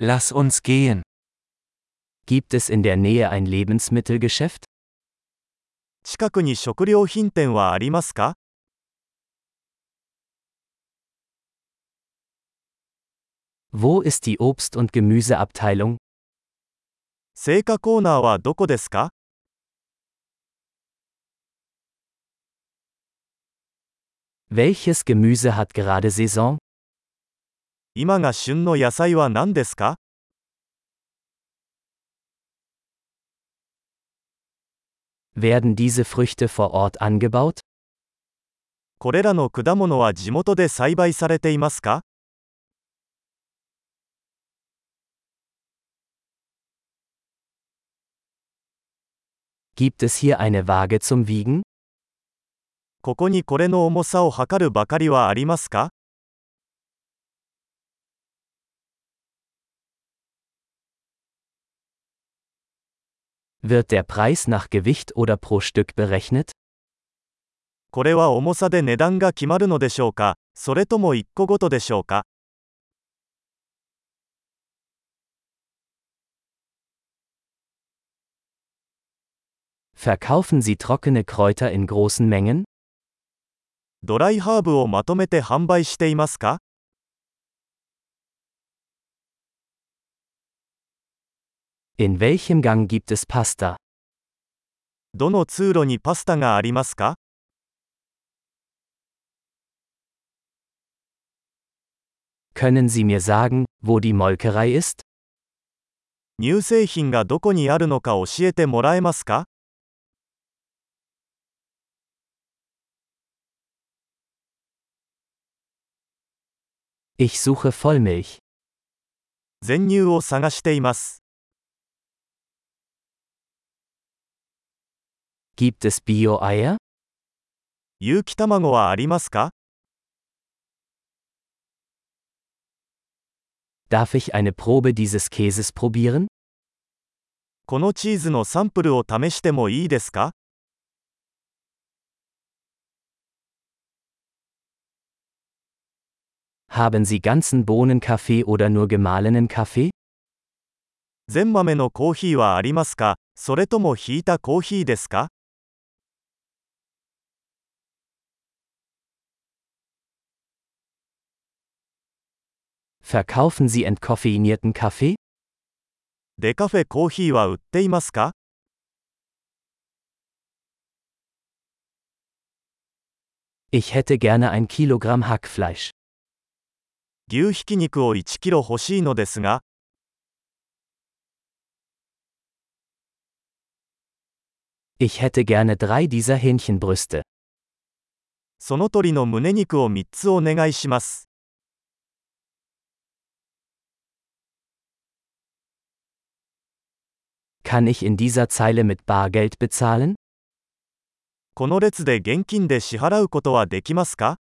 Lass uns gehen. Gibt es in der Nähe ein Lebensmittelgeschäft? 近くに食料品店はありますか Wo ist die Obst- und Gemüseabteilung? 青果コーナーはどこですか Welches Gemüse hat gerade Saison? 今が旬の野菜は何ですか Werden diese Früchte vor Ort angebaut? これらの果物は地元で栽培されていますか Gibt es hier eine Waage zum Wiegen? ここにこれの重さを測るばかりはありますか Wird der Preis nach Gewicht oder pro Stück berechnet? これは重さで値段が決まるのでしょうかそれとも1個ごとでしょうか Verkaufen Sie trockene Kräuter in großen Mengen? ドライハーブをまとめて販売していますか In welchem Gang gibt es Pasta? どの通路にパスタがありますか Können Sie mir sagen, wo die Molkerei ist? 乳製品がどこにあるのか教えてもらえますか Ich suche Vollmilch. 全乳を探しています。 Gibt es Bio-Eier? 有機卵はありますか Darf ich eine Probe dieses Käses probieren? このチーズのサンプルを試してもいいですか Haben Sie ganzen Bohnenkaffee oder nur gemahlenen Kaffee? 全豆のコーヒーはありますかそれともひいたコーヒーですか Verkaufen Sie entkoffeinierten Kaffee? デカフェコーヒーは売っていますか Ich hätte gerne ein Kilogramm Hackfleisch. 牛ひき肉を1キロ欲しいのですが、 Ich hätte gerne drei dieser Hähnchenbrüste. その鳥の胸肉を3つお願いします。 Kann ich in dieser Zeile mit Bargeld bezahlen? この列で現金で支払うことはできますか